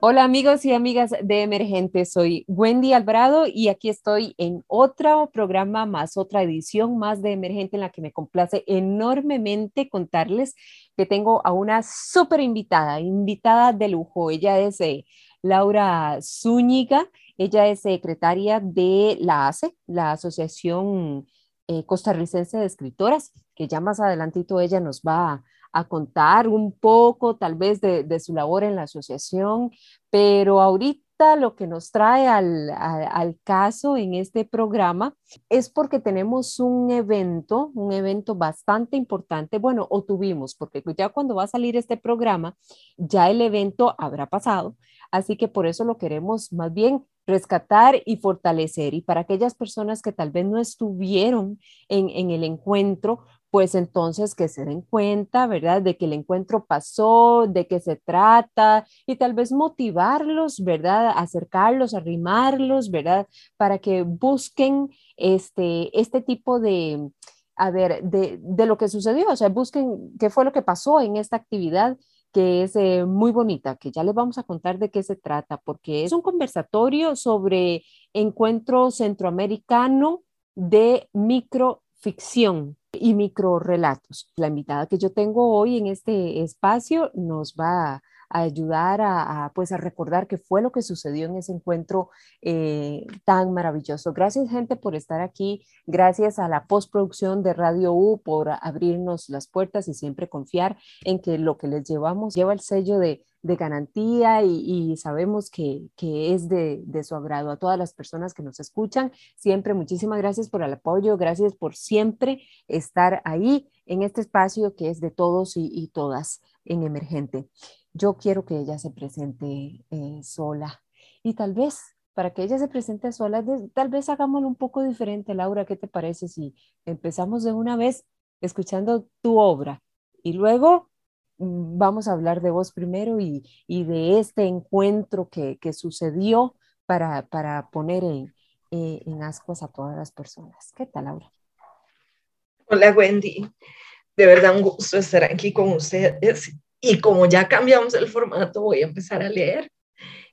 Hola amigos y amigas de Emergente, soy Wendy Alvarado y aquí estoy en otro programa más, otra edición más de Emergente en la que me complace enormemente contarles que tengo a una súper invitada, invitada de lujo. Ella es eh, Laura Zúñiga, ella es secretaria de la ACE, la Asociación eh, Costarricense de Escritoras, que ya más adelantito ella nos va a, contar un poco tal vez de, de su labor en la asociación, pero ahorita lo que nos trae al, caso en este programa es porque tenemos un evento, un evento bastante importante, bueno, o tuvimos, porque ya cuando va a salir este programa, ya el evento habrá pasado, así que por eso lo queremos más bien rescatar y fortalecer. Y para aquellas personas que tal vez no estuvieron en, en el encuentro, pues entonces que se den cuenta, ¿verdad? De que el encuentro pasó, de qué se trata y tal vez motivarlos, ¿verdad? Acercarlos, arrimarlos, ¿verdad? Para que busquen este, este tipo de, a ver, de, de lo que sucedió, o sea, busquen qué fue lo que pasó en esta actividad que es eh, muy bonita, que ya les vamos a contar de qué se trata, porque es un conversatorio sobre encuentro centroamericano de microficción y microrelatos. La invitada que yo tengo hoy en este espacio nos va a ayudar a, pues a recordar qué fue lo que sucedió en ese encuentro eh, tan maravilloso. Gracias gente por estar aquí, gracias a la postproducción de Radio U por abrirnos las puertas y siempre confiar en que lo que les llevamos lleva el sello de de garantía y, sabemos que, es de, su agrado. A todas las personas que nos escuchan, siempre muchísimas gracias por el apoyo, gracias por siempre estar ahí en este espacio que es de todos y, todas en Emergente. Yo quiero que ella se presente eh, sola y tal vez para que ella se presente sola, tal vez hagámoslo un poco diferente, Laura, ¿qué te parece si empezamos de una vez escuchando tu obra y luego vamos a hablar de vos primero y, de este encuentro que, sucedió para, poner en, eh, en ascuas a todas las personas. ¿Qué tal, Laura? Hola, Wendy. De verdad, un gusto estar aquí con ustedes. Y como ya cambiamos el formato, voy a empezar a leer.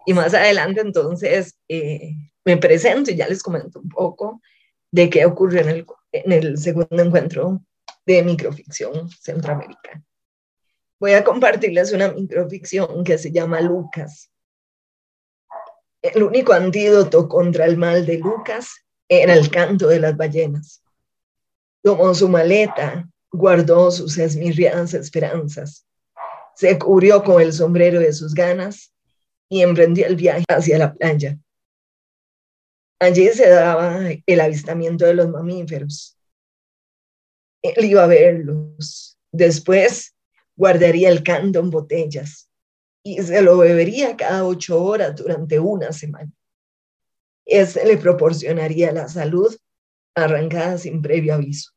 Y más adelante, entonces, eh, me presento y ya les comento un poco de qué ocurrió en el, en el segundo encuentro de microficción centroamericana. Voy a compartirles una microficción que se llama Lucas. El único antídoto contra el mal de Lucas era el canto de las ballenas. Tomó su maleta, guardó sus esmirriadas esperanzas, se cubrió con el sombrero de sus ganas y emprendió el viaje hacia la playa. Allí se daba el avistamiento de los mamíferos. Él iba a verlos. Después guardaría el canto en botellas y se lo bebería cada ocho horas durante una semana. Ese le proporcionaría la salud arrancada sin previo aviso.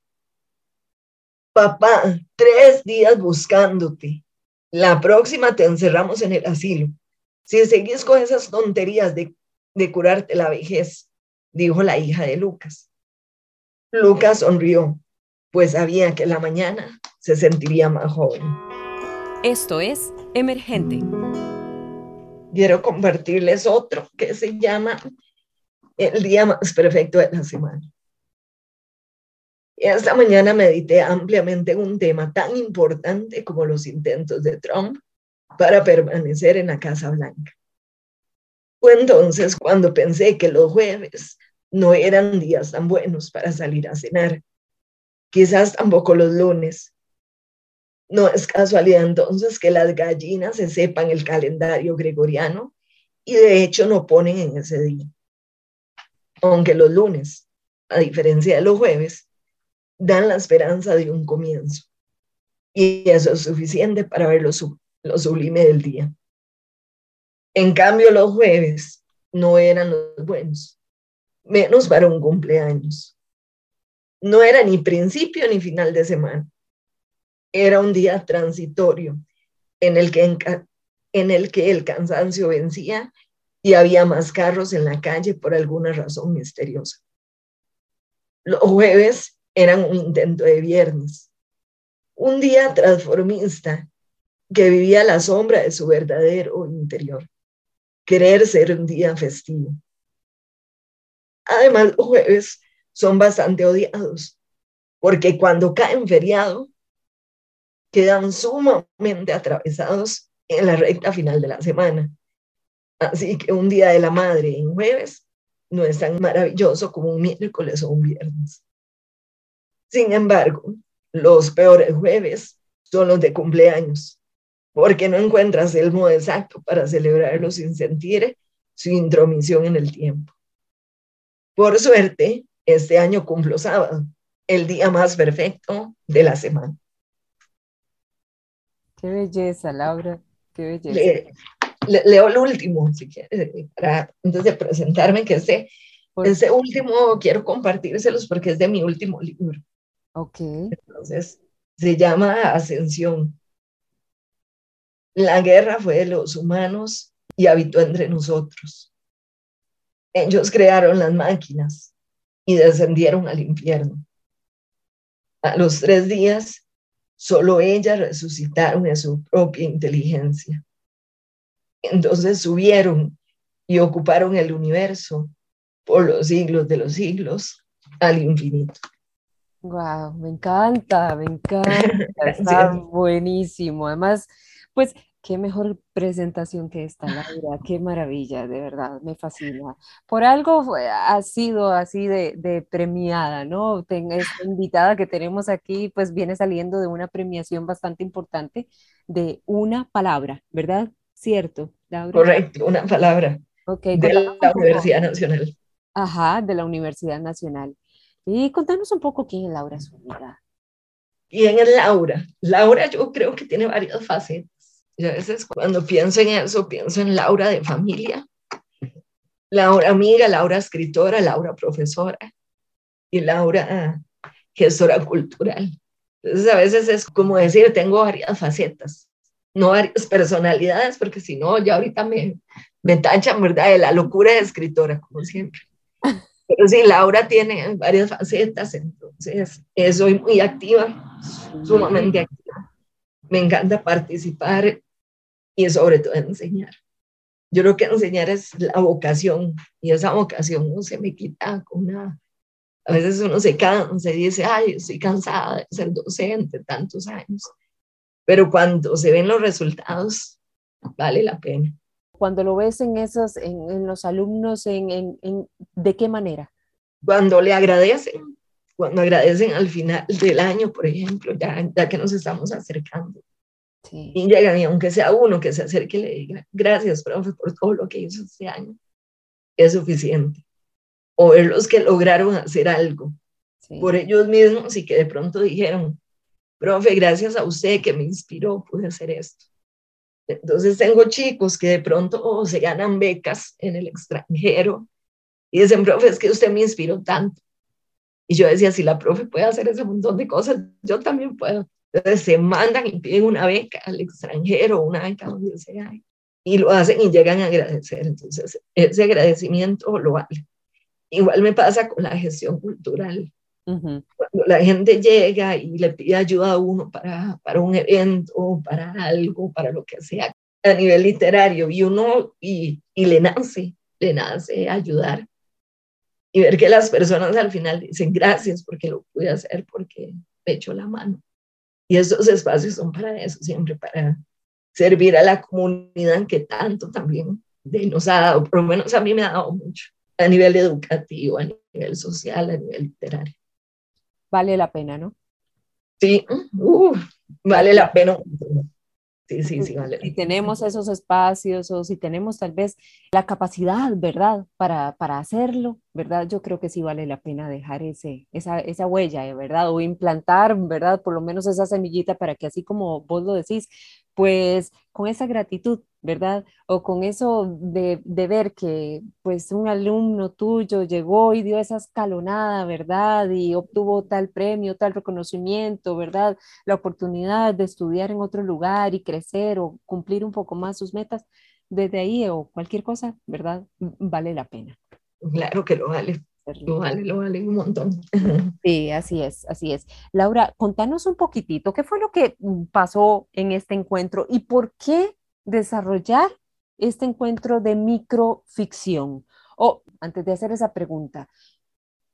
Papá, tres días buscándote. La próxima te encerramos en el asilo. Si seguís con esas tonterías de, de curarte la vejez, dijo la hija de Lucas. Lucas sonrió, pues sabía que la mañana se sentiría más joven. Esto es Emergente. Quiero compartirles otro que se llama El día más perfecto de la semana. Esta mañana medité ampliamente un tema tan importante como los intentos de Trump para permanecer en la Casa Blanca. Fue entonces cuando pensé que los jueves no eran días tan buenos para salir a cenar, quizás tampoco los lunes, no es casualidad entonces que las gallinas se sepan el calendario gregoriano y de hecho no ponen en ese día. Aunque los lunes, a diferencia de los jueves, dan la esperanza de un comienzo. Y eso es suficiente para ver lo, lo sublime del día. En cambio, los jueves no eran los buenos, menos para un cumpleaños. No era ni principio ni final de semana era un día transitorio en el que en el que el cansancio vencía y había más carros en la calle por alguna razón misteriosa. Los jueves eran un intento de viernes, un día transformista que vivía la sombra de su verdadero interior, querer ser un día festivo. Además, los jueves son bastante odiados, porque cuando caen feriado, quedan sumamente atravesados en la recta final de la semana. Así que un día de la madre en jueves no es tan maravilloso como un miércoles o un viernes. Sin embargo, los peores jueves son los de cumpleaños, porque no encuentras el modo exacto para celebrarlo sin sentir su intromisión en el tiempo. Por suerte, este año cumplo sábado, el día más perfecto de la semana. Qué belleza, Laura, qué belleza. leo el último, si quieres, para antes de presentarme, que ese, ese último quiero compartírselos porque es de mi último libro. Ok. Entonces, se llama Ascensión. La guerra fue de los humanos y habitó entre nosotros. Ellos crearon las máquinas y descendieron al infierno. A los tres días, solo ellas resucitaron en su propia inteligencia. Entonces subieron y ocuparon el universo por los siglos de los siglos al infinito. Wow, me encanta, me encanta, está buenísimo. Además, pues qué mejor presentación que esta, Laura, qué maravilla, de verdad, me fascina. Por algo ha sido así de, premiada, ¿no? esta invitada que tenemos aquí, pues viene saliendo de una premiación bastante importante de una palabra, ¿verdad? ¿Cierto, Laura? Correcto, una palabra. Okay, de la Universidad Nacional. Ajá, de la Universidad Nacional. Y contanos un poco quién es Laura Zúñiga. ¿Quién es Laura? Laura yo creo que tiene varias facetas. Y a veces cuando pienso en eso, pienso en Laura de familia, Laura amiga, Laura escritora, Laura profesora y Laura gestora cultural. Entonces a veces es como decir, tengo varias facetas, no varias personalidades, porque si no, ya ahorita me, me tachan, ¿verdad? De la locura de escritora, como siempre. Pero sí, Laura tiene varias facetas, entonces eh, soy muy activa, sumamente activa. Me encanta participar y sobre todo enseñar. Yo creo que enseñar es la vocación y esa vocación no se me quita con nada. A veces uno se cansa y dice, ay, estoy cansada de ser docente tantos años. Pero cuando se ven los resultados, vale la pena cuando lo ves en esos, en, los alumnos, en, en, ¿de qué manera? Cuando le agradecen, cuando agradecen al final del año, por ejemplo, ya, ya que nos estamos acercando. Y llegan, y aunque sea uno que se acerque y le diga, gracias, profe, por todo lo que hizo este año, es suficiente. O ver los que lograron hacer algo por ellos mismos y que de pronto dijeron, profe, gracias a usted que me inspiró, pude hacer esto. Entonces tengo chicos que de pronto oh, se ganan becas en el extranjero y dicen, profe, es que usted me inspiró tanto. Y yo decía, si la profe puede hacer ese montón de cosas, yo también puedo. Entonces se mandan y piden una beca al extranjero, una beca donde sea, y lo hacen y llegan a agradecer. Entonces ese agradecimiento lo vale. Igual me pasa con la gestión cultural. Cuando la gente llega y le pide ayuda a uno para, para un evento, para algo, para lo que sea, a nivel literario, y uno, y, y le nace, le nace ayudar. Y ver que las personas al final dicen gracias porque lo pude hacer, porque me echó la mano. Y esos espacios son para eso, siempre para servir a la comunidad que tanto también nos ha dado, por lo menos a mí me ha dado mucho, a nivel educativo, a nivel social, a nivel literario vale la pena, ¿no? Sí, vale la pena. Sí, sí, sí, vale. Si tenemos esos espacios o si tenemos tal vez la capacidad, ¿verdad? Para, para hacerlo, ¿verdad? Yo creo que sí vale la pena dejar ese, esa, esa huella, ¿verdad? O implantar, ¿verdad? Por lo menos esa semillita para que así como vos lo decís, pues con esa gratitud, ¿verdad? O con eso de, ver que pues un alumno tuyo llegó y dio esa escalonada, ¿verdad? Y obtuvo tal premio, tal reconocimiento, ¿verdad? La oportunidad de estudiar en otro lugar y crecer o cumplir un poco más sus metas, desde ahí o cualquier cosa, ¿verdad? Vale la pena. Claro que lo vale. Lo vale, lo vale un montón. Sí, así es, así es. Laura, contanos un poquitito, ¿qué fue lo que mm, pasó en este encuentro y por qué desarrollar este encuentro de microficción? O antes de hacer esa pregunta,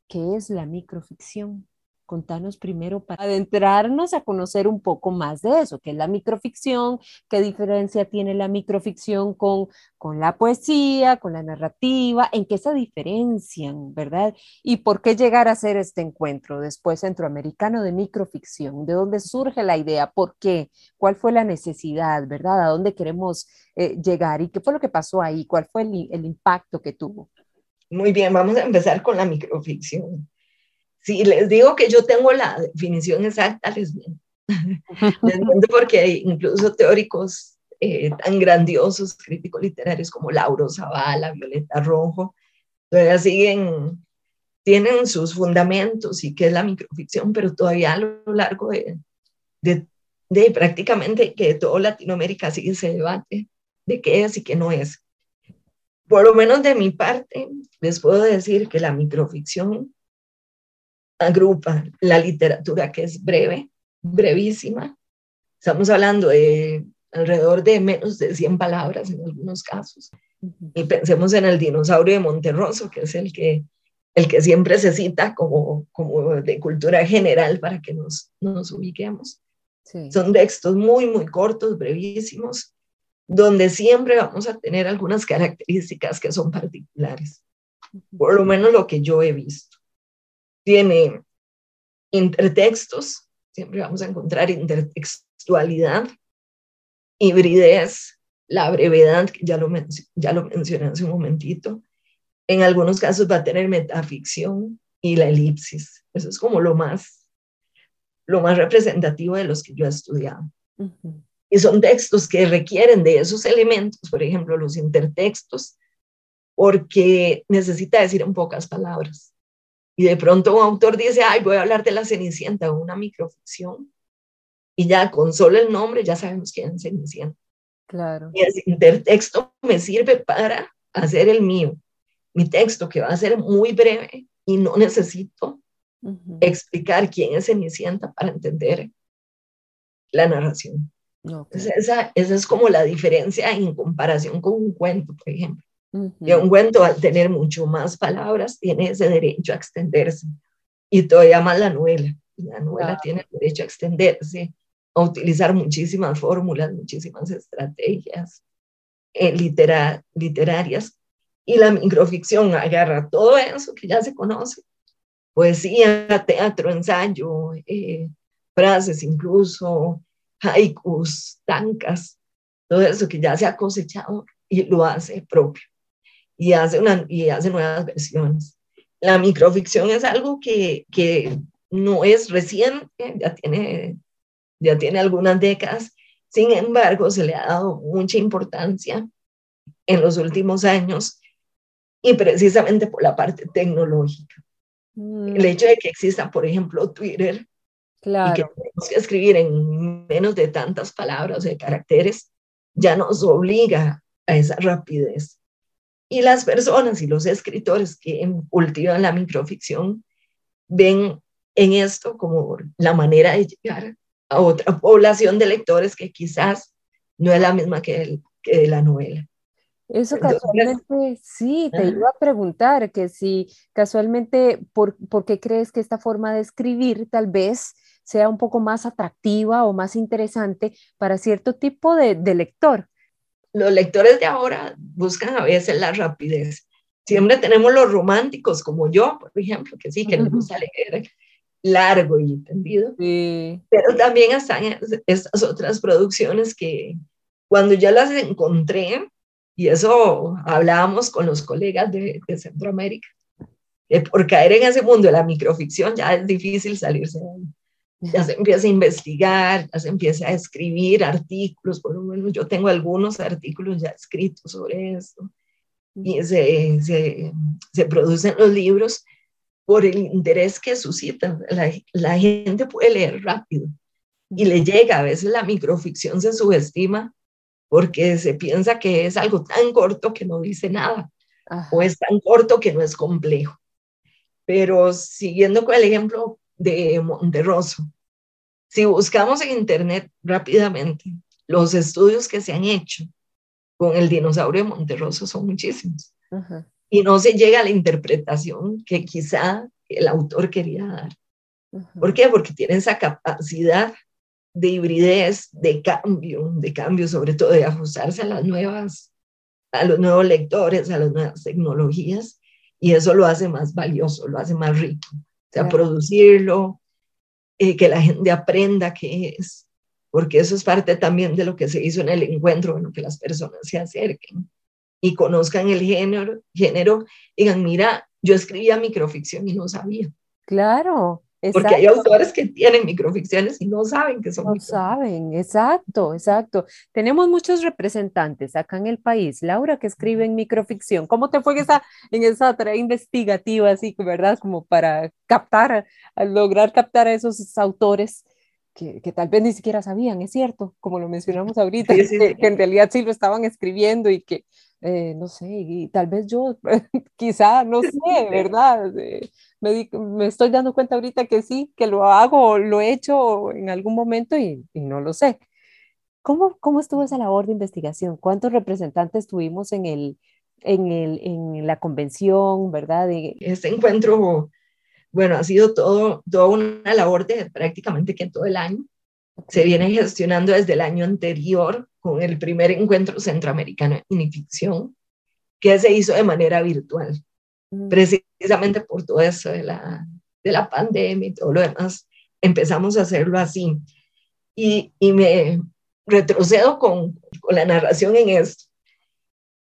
¿qué es la microficción? Contanos primero para adentrarnos a conocer un poco más de eso, qué es la microficción, qué diferencia tiene la microficción con, con la poesía, con la narrativa, en qué se diferencian, ¿verdad? Y por qué llegar a hacer este encuentro después centroamericano de microficción, de dónde surge la idea, por qué, cuál fue la necesidad, ¿verdad? ¿A dónde queremos eh, llegar y qué fue lo que pasó ahí, cuál fue el, el impacto que tuvo? Muy bien, vamos a empezar con la microficción. Si les digo que yo tengo la definición exacta, les miento. les miento porque incluso teóricos eh, tan grandiosos, críticos literarios como Lauro Zavala, Violeta Rojo, todavía siguen, tienen sus fundamentos y qué es la microficción, pero todavía a lo largo de, de, de prácticamente que todo Latinoamérica sigue ese debate de qué es y qué no es. Por lo menos de mi parte, les puedo decir que la microficción agrupa la literatura que es breve, brevísima. Estamos hablando de alrededor de menos de 100 palabras en algunos casos. Y pensemos en el dinosaurio de Monterroso, que es el que, el que siempre se cita como, como de cultura general para que nos, nos ubiquemos. Son textos muy, muy cortos, brevísimos, donde siempre vamos a tener algunas características que son particulares, por lo menos lo que yo he visto tiene intertextos, siempre vamos a encontrar intertextualidad, hibridez, la brevedad, que ya lo, ya lo mencioné hace un momentito. En algunos casos va a tener metaficción y la elipsis. Eso es como lo más, lo más representativo de los que yo he estudiado. Y son textos que requieren de esos elementos, por ejemplo, los intertextos, porque necesita decir en pocas palabras. Y de pronto un autor dice, ay, voy a hablar de la Cenicienta, una microficción. Y ya con solo el nombre ya sabemos quién es Cenicienta. Claro. Y el intertexto me sirve para hacer el mío. Mi texto que va a ser muy breve y no necesito explicar quién es Cenicienta para entender la narración. esa, esa es como la diferencia en comparación con un cuento, por ejemplo. Y un cuento, al tener mucho más palabras, tiene ese derecho a extenderse. Y todavía más la novela. La novela tiene el derecho a extenderse, a utilizar muchísimas fórmulas, muchísimas estrategias eh, literarias. Y la microficción agarra todo eso que ya se conoce. Poesía, teatro, ensayo, eh, frases incluso, haikus, tancas, todo eso que ya se ha cosechado y lo hace propio y hace, una, y hace nuevas versiones. La microficción es algo que, que no es reciente, ya tiene, ya tiene algunas décadas, sin embargo, se le ha dado mucha importancia en los últimos años y precisamente por la parte tecnológica. Mm. El hecho de que exista, por ejemplo, Twitter claro. y que tenemos que escribir en menos de tantas palabras o de caracteres, ya nos obliga a esa rapidez. Y las personas y los escritores que cultivan la microficción ven en esto como la manera de llegar a otra población de lectores que quizás no es la misma que, el, que la novela. Eso casualmente, sí, te iba a preguntar que si casualmente, por, ¿por qué crees que esta forma de escribir tal vez sea un poco más atractiva o más interesante para cierto tipo de, de lector? Los lectores de ahora buscan a veces la rapidez. Siempre tenemos los románticos, como yo, por ejemplo, que sí, que les gusta leer largo y entendido. Pero también están estas otras producciones que cuando ya las encontré, y eso hablábamos con los colegas de, Centroamérica, que por caer en ese mundo de la microficción ya es difícil salirse de ahí. Ya se empieza a investigar, ya se empieza a escribir artículos, por lo menos yo tengo algunos artículos ya escritos sobre esto, y se, se, se producen los libros por el interés que suscitan. La, la, gente puede leer rápido y le llega. A veces la microficción se subestima porque se piensa que es algo tan corto que no dice nada o es tan corto que no es complejo. Pero siguiendo con el ejemplo de Monterroso, si buscamos en Internet rápidamente los estudios que se han hecho con el dinosaurio de Monterroso son muchísimos. Y no se llega a la interpretación que quizá el autor quería dar. ¿Por qué? Porque tiene esa capacidad de hibridez, de cambio, de cambio sobre todo de ajustarse a las nuevas, a los nuevos lectores, a las nuevas tecnologías, y eso lo hace más valioso, lo hace más rico. O sea, producirlo, que la gente aprenda qué es, porque eso es parte también de lo que se hizo en el encuentro, bueno, que las personas se acerquen y conozcan el género, género, digan, mira, yo escribía microficción y no sabía. Claro. Exacto. Porque hay autores que tienen microficciones y no saben que son. No saben, exacto, exacto. Tenemos muchos representantes acá en el país. Laura, que escribe en microficción. ¿Cómo te fue en esa, en esa tarea investigativa, así, verdad? Como para captar, lograr captar a esos autores que, que, tal vez ni siquiera sabían, es cierto, como lo mencionamos ahorita, que, en realidad sí lo estaban escribiendo y que, eh, no sé, y tal vez yo, quizá, no sé, ¿verdad? Eh, me, me, estoy dando cuenta ahorita que sí, que lo hago, lo he hecho en algún momento y, y no lo sé. ¿Cómo, ¿Cómo estuvo esa labor de investigación? ¿Cuántos representantes tuvimos en, el, en, el, en la convención, verdad? De... Este encuentro bueno, ha sido todo, toda una labor de prácticamente que todo el año. Se viene gestionando desde el año anterior con el primer encuentro centroamericano de minificción, que se hizo de manera virtual, mm. precisamente por todo eso de la, de la pandemia y todo lo demás. Empezamos a hacerlo así. Y, y me retrocedo con, con la narración en esto.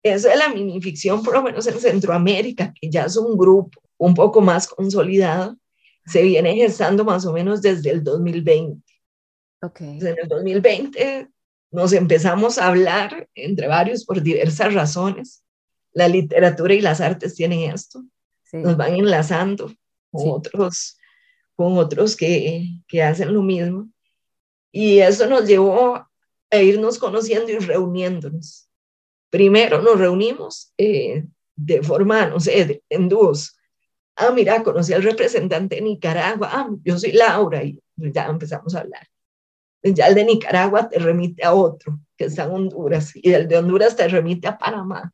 Eso de la minificción, por lo menos en Centroamérica, que ya es un grupo un poco más consolidado, se viene gestando más o menos desde el 2020. Okay. En el 2020 nos empezamos a hablar entre varios por diversas razones. La literatura y las artes tienen esto, nos van enlazando con otros, con otros que, que hacen lo mismo. Y eso nos llevó a irnos conociendo y reuniéndonos. Primero nos reunimos eh, de forma, no sé, en dúos, ah, mira, conocí al representante de Nicaragua, ah, yo soy Laura, y ya empezamos a hablar. Ya el de Nicaragua te remite a otro, que está en Honduras, y el de Honduras te remite a Panamá.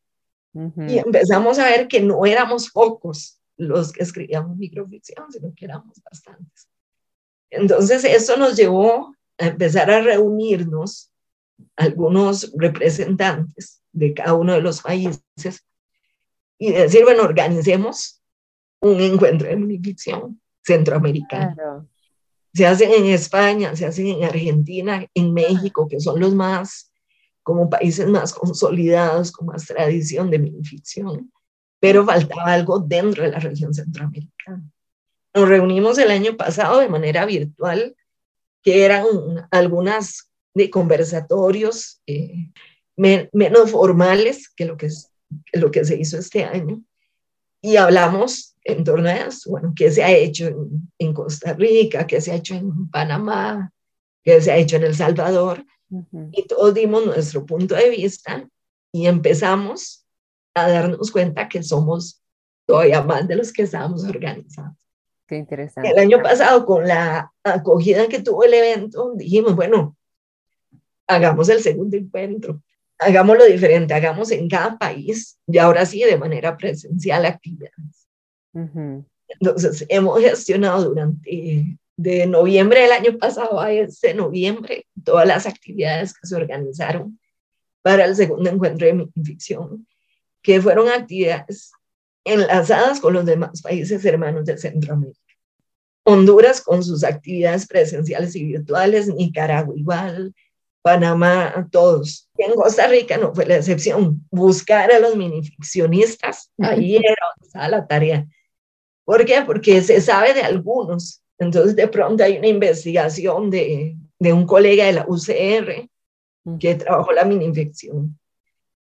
Y empezamos a ver que no éramos pocos los que escribíamos microficción, sino que éramos bastantes. Entonces, eso nos llevó a empezar a reunirnos algunos representantes de cada uno de los países y decir, bueno, organicemos un encuentro de minificción centroamericana. Se hacen en España, se hacen en Argentina, en México, que son los más, como países más consolidados, con más tradición de minificción, pero faltaba algo dentro de la región centroamericana. Nos reunimos el año pasado de manera virtual, que eran algunas de conversatorios eh, menos formales que lo que, que lo que se hizo este año, y hablamos en torno a eso, bueno, qué se ha hecho en, Costa Rica, qué se ha hecho en Panamá, qué se ha hecho en El Salvador, y todos dimos nuestro punto de vista y empezamos a darnos cuenta que somos todavía más de los que estábamos organizados. Qué interesante. El año pasado, con la acogida que tuvo el evento, dijimos, bueno, hagamos el segundo encuentro, hagámoslo diferente, hagamos en cada país y ahora sí de manera presencial actividades. Entonces, hemos gestionado durante de noviembre del año pasado a este noviembre todas las actividades que se organizaron para el segundo encuentro de ficción, que fueron actividades enlazadas con los demás países hermanos de Centroamérica. Honduras con sus actividades presenciales y virtuales, Nicaragua igual, Panamá, todos. En Costa Rica no fue la excepción. Buscar a los minificcionistas, ahí era donde estaba la tarea. ¿Por qué? Porque se sabe de algunos, Entonces, de pronto hay una investigación de, de un colega de la UCR que trabajó la mini infección.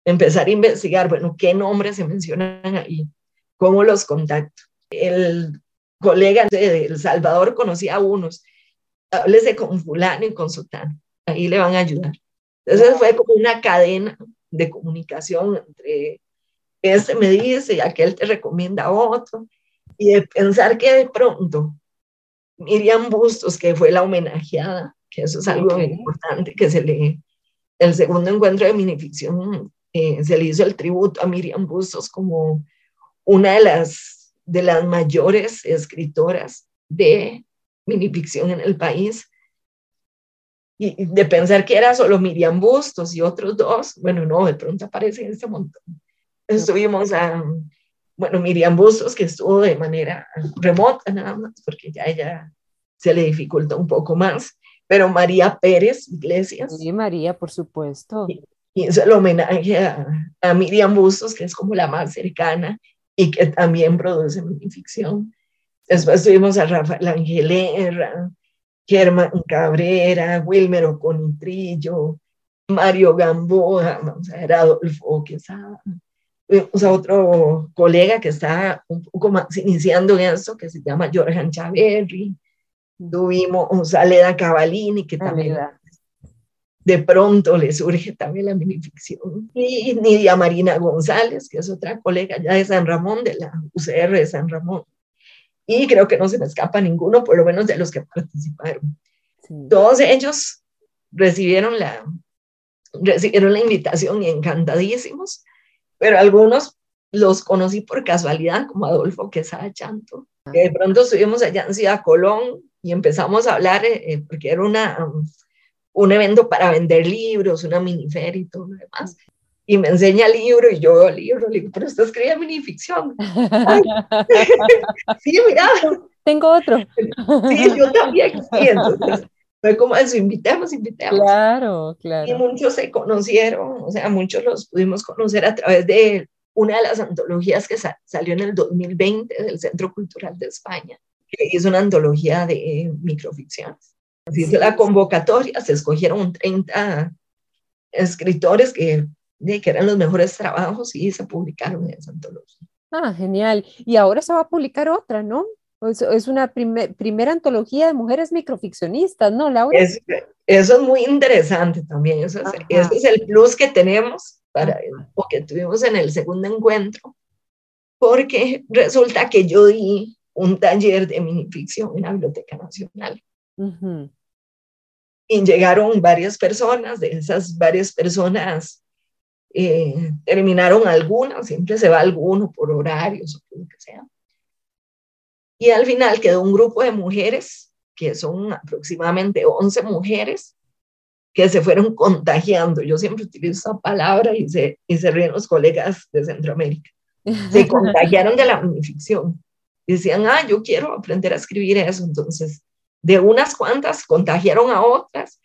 Empezar a investigar, bueno, qué nombres se mencionan ahí, cómo los contacto. El colega de El Salvador conocía a unos, háblese con fulano y con sotano, ahí le van a ayudar. Entonces fue como una cadena de comunicación entre este me dice y aquel te recomienda a otro, y de pensar que de pronto Miriam Bustos, que fue la homenajeada, que eso es algo importante, que se le, el segundo encuentro de minificción, eh, se le hizo el tributo a Miriam Bustos como una de las, de las mayores escritoras de minificción en el país. Y de pensar que era solo Miriam Bustos y otros dos, bueno, no, de pronto aparece este montón. Estuvimos a, bueno, Miriam Bustos, que estuvo de manera remota nada más, porque ya ella se le dificulta un poco más, pero María Pérez Iglesias. Sí, María, por supuesto. Y, hizo el homenaje a, a, Miriam Bustos, que es como la más cercana y que también produce ficción. Después tuvimos a Rafael Angelera, Germán Cabrera, Wilmer Oconitrillo, Mario Gamboa, vamos a ver, Adolfo Quesada, Tuvimos a otro colega que está un poco más iniciando en esto, que se llama Jorge Chaverri. Tuvimos a Leda Cavalini, que ah, también de pronto le surge también la minificción. Y Nidia Marina González, que es otra colega ya de San Ramón, de la UCR de San Ramón. Y creo que no se me escapa ninguno, por lo menos de los que participaron. Todos ellos recibieron la, recibieron la invitación y encantadísimos pero algunos los conocí por casualidad, como Adolfo Quesada Chanto, que de pronto estuvimos allá en Ciudad Colón y empezamos a hablar, eh, eh, porque era una, um, un evento para vender libros, una miniferia y todo lo demás. Y me enseña el libro y yo veo el libro, le digo, pero usted escribe minificción. sí, mira. Tengo otro. sí, yo también. Sí, entonces, fue como eso, invitemos, invitemos. Claro, claro. Y muchos se conocieron, o sea, muchos los pudimos conocer a través de una de las antologías que salió en el 2020 del Centro Cultural de España, que hizo una antología de microficciones. Así sí, la convocatoria, se escogieron 30 escritores que, que eran los mejores trabajos y se publicaron en esa antología. Ah, genial. Y ahora se va a publicar otra, ¿no? Es, una primera antología de mujeres microficcionistas, ¿no, Laura? eso es muy interesante también. Eso es, ese es el plus que tenemos para, o que tuvimos en el segundo encuentro, porque resulta que yo di un taller de minificción en la Biblioteca Nacional. Y llegaron varias personas, de esas varias personas eh, terminaron algunas, siempre se va alguno por horarios o por lo que sea. Y al final quedó un grupo de mujeres, que son aproximadamente 11 mujeres, que se fueron contagiando. Yo siempre utilizo esa palabra y se, y se ríen los colegas de Centroamérica. Se contagiaron de la minificción. Decían, ah, yo quiero aprender a escribir eso. Entonces, de unas cuantas contagiaron a otras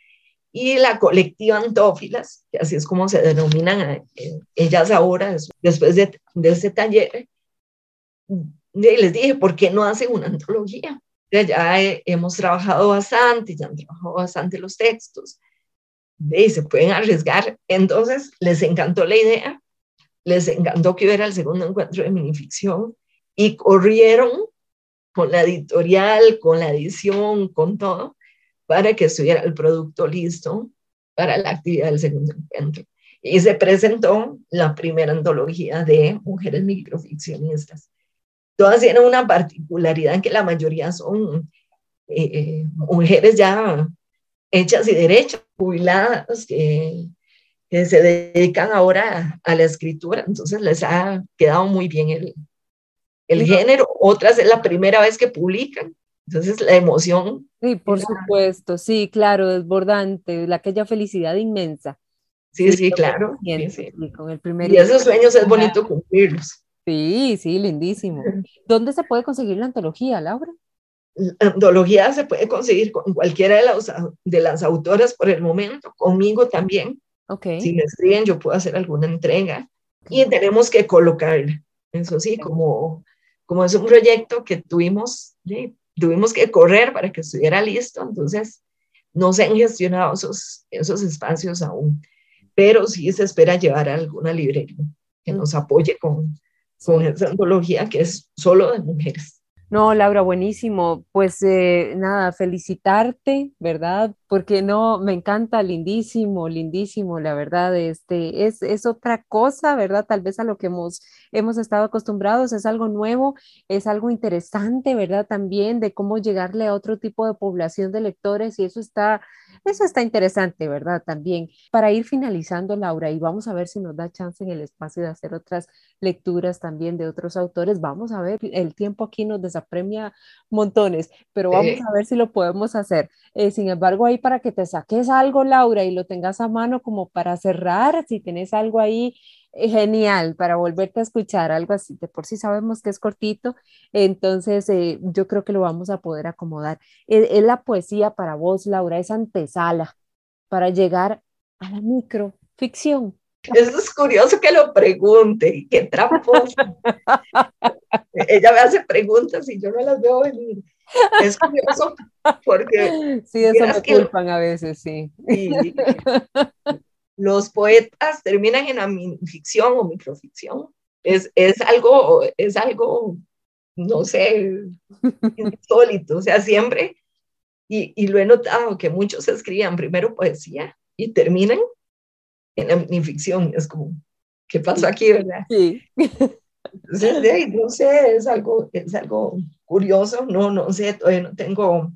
y la colectiva Antófilas, que así es como se denominan eh, ellas ahora, después de, de ese taller, y les dije, ¿por qué no hacen una antología? Ya hemos trabajado bastante, ya han trabajado bastante los textos, y se pueden arriesgar. Entonces les encantó la idea, les encantó que hubiera el segundo encuentro de minificción y corrieron con la editorial, con la edición, con todo, para que estuviera el producto listo para la actividad del segundo encuentro. Y se presentó la primera antología de mujeres microficcionistas todas tienen una particularidad en que la mayoría son eh, eh, mujeres ya hechas y derechas, jubiladas, que, que, se dedican ahora a la escritura, entonces les ha quedado muy bien el, el género. Otras es la primera vez que publican, entonces la emoción. Sí, por supuesto, sí, claro, desbordante, la aquella felicidad inmensa. Sí, sí, claro. Con el primer y esos sueños es bonito cumplirlos. Sí, sí, lindísimo. ¿Dónde se puede conseguir la antología, Laura? La antología se puede conseguir con cualquiera de las, de las autoras por el momento, conmigo también. Okay. Si me escriben, yo puedo hacer alguna entrega. Y tenemos que colocar, eso sí, como, como es un proyecto que tuvimos tuvimos que correr para que estuviera listo, entonces no se han gestionado esos, esos espacios aún, pero sí se espera llevar a alguna librería que nos apoye con, con esa antología que es solo de mujeres. No, Laura, buenísimo. Pues eh, nada, felicitarte, ¿verdad? Porque no, me encanta, lindísimo, lindísimo, la verdad, este, es, es otra cosa, ¿verdad? Tal vez a lo que hemos, hemos estado acostumbrados, es algo nuevo, es algo interesante, ¿verdad? También de cómo llegarle a otro tipo de población de lectores y eso está, eso está interesante, ¿verdad? También para ir finalizando, Laura, y vamos a ver si nos da chance en el espacio de hacer otras lecturas también de otros autores. Vamos a ver, el tiempo aquí nos desapremia montones, pero vamos a ver si lo podemos hacer. Eh, sin embargo, ahí para que te saques algo, Laura, y lo tengas a mano como para cerrar, si tienes algo ahí genial para volverte a escuchar, algo así, de por sí sabemos que es cortito, entonces eh, yo creo que lo vamos a poder acomodar. Es, la poesía para vos, Laura, es antesala para llegar a la microficción. Eso es curioso que lo pregunte, qué tramposo. Ella me hace preguntas y yo no las veo venir. Es curioso porque... Sí, eso me culpan a veces, sí. los poetas terminan en la ficción o microficción. Es, es, algo, es algo, no sé, insólito. O sea, siempre, y, y lo he notado, que muchos escriban primero poesía y terminan en la minificción. Es como, ¿qué pasó aquí, verdad? Sí. Entonces, no sé, es algo, es algo curioso, no, no sé, todavía no tengo,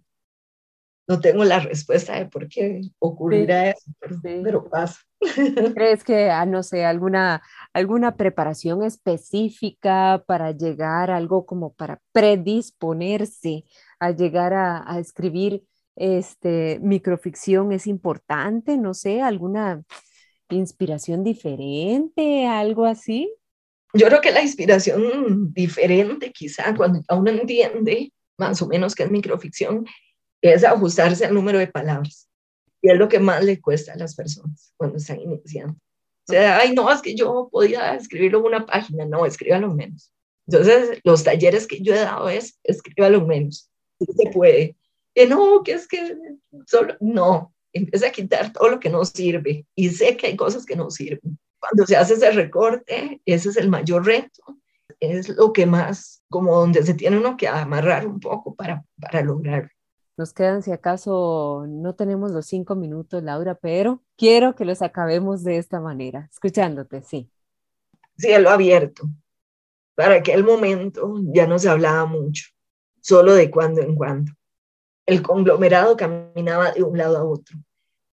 no tengo la respuesta de por qué ocurrirá eso, pero, pasa. ¿Crees que, ah, no sé, alguna, alguna preparación específica para llegar a algo como para predisponerse a llegar a, a escribir este, microficción es importante? No sé, alguna inspiración diferente, algo así? Yo creo que la inspiración diferente, quizá, cuando uno entiende más o menos qué es microficción, es ajustarse al número de palabras. Y es lo que más le cuesta a las personas cuando están iniciando. O sea, ay, no, es que yo podía escribirlo en una página. No, escríbalo menos. Entonces, los talleres que yo he dado es, escríbalo menos. se puede. Que no, que es que solo, no, empieza a quitar todo lo que no sirve y sé que hay cosas que no sirven. Cuando se hace ese recorte, ese es el mayor reto, es lo que más, como donde se tiene uno que amarrar un poco para, para lograrlo. Nos quedan, si acaso no tenemos los cinco minutos, Laura, pero quiero que los acabemos de esta manera, escuchándote, sí. Cielo abierto. Para aquel momento ya no se hablaba mucho, solo de cuando en cuando. El conglomerado caminaba de un lado a otro,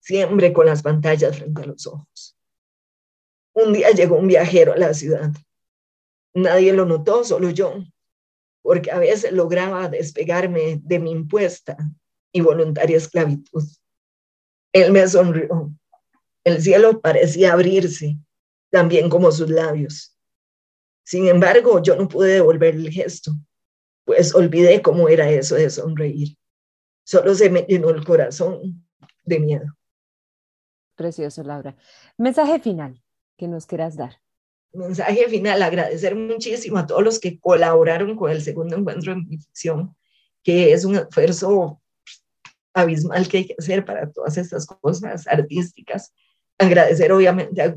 siempre con las pantallas frente a los ojos. Un día llegó un viajero a la ciudad. Nadie lo notó, solo yo, porque a veces lograba despegarme de mi impuesta y voluntaria esclavitud. Él me sonrió. El cielo parecía abrirse, también como sus labios. Sin embargo, yo no pude devolver el gesto, pues olvidé cómo era eso de sonreír. Solo se me llenó el corazón de miedo. Precioso, Laura. Mensaje final que nos quieras dar. Mensaje final, agradecer muchísimo a todos los que colaboraron con el segundo encuentro en ficción, que es un esfuerzo abismal que hay que hacer para todas estas cosas artísticas. Agradecer obviamente a,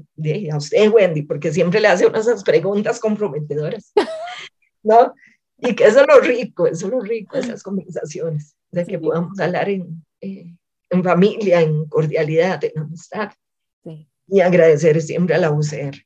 a usted, Wendy, porque siempre le hace unas preguntas comprometedoras, ¿no? Y que eso es lo rico, eso es lo rico, esas conversaciones, de que podamos hablar en, eh, en familia, en cordialidad, en amistad. Y agradecer siempre a la UCR.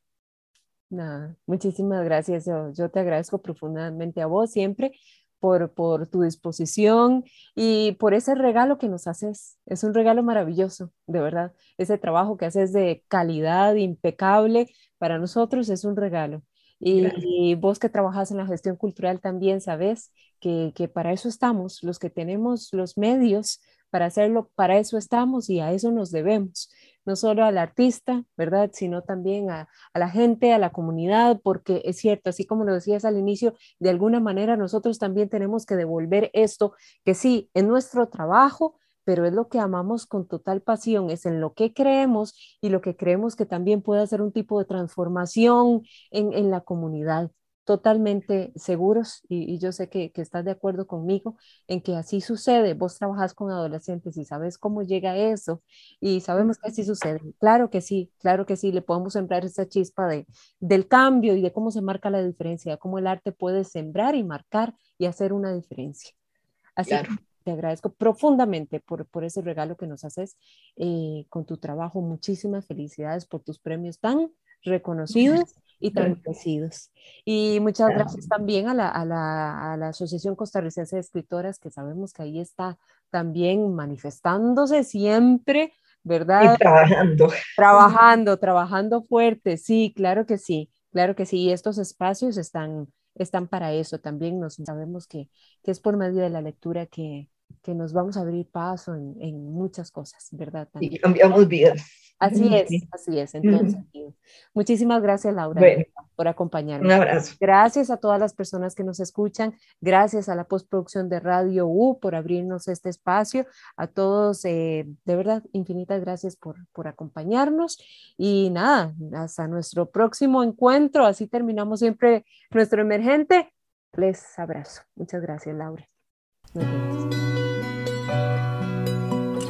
Nada, muchísimas gracias. Yo, yo, te agradezco profundamente a vos siempre por, por tu disposición y por ese regalo que nos haces. Es un regalo maravilloso, de verdad. Ese trabajo que haces de calidad impecable para nosotros es un regalo. Y, vos que trabajas en la gestión cultural también sabes que, que, para eso estamos, los que tenemos los medios para hacerlo, para eso estamos y a eso nos debemos, no solo al artista, ¿verdad? Sino también a, la gente, a la comunidad, porque es cierto, así como lo decías al inicio, de alguna manera nosotros también tenemos que devolver esto, que sí, en nuestro trabajo, pero es lo que amamos con total pasión, es en lo que creemos y lo que creemos que también puede hacer un tipo de transformación en la comunidad. Totalmente seguros y, yo sé que, que, estás de acuerdo conmigo en que así sucede. Vos trabajas con adolescentes y sabes cómo llega eso y sabemos que así sucede. Claro que sí, claro que sí, le podemos sembrar esa chispa de, del cambio y de cómo se marca la diferencia, cómo el arte puede sembrar y marcar y hacer una diferencia. Así que te agradezco profundamente por, por ese regalo que nos haces eh, con tu trabajo. Muchísimas felicidades por tus premios tan reconocidos y tan merecidos. Y muchas gracias también a la, a, la, a la, Asociación Costarricense de Escritoras, que sabemos que ahí está también manifestándose siempre, ¿verdad? Y trabajando. Trabajando, trabajando fuerte, sí, claro que sí, claro que sí. Y estos espacios están, están para eso. También nos sabemos que, que es por medio de la lectura que, que nos vamos a abrir paso en, en muchas cosas, ¿verdad? Y cambiamos vidas. Así es, así es. Entonces, muchísimas gracias, Laura, por acompañarnos. Un abrazo. Gracias a todas las personas que nos escuchan. Gracias a la postproducción de Radio U por abrirnos este espacio. A todos, eh, de verdad, infinitas gracias por, por acompañarnos. Y nada, hasta nuestro próximo encuentro. Así terminamos siempre nuestro emergente. Les abrazo. Muchas gracias, Laura.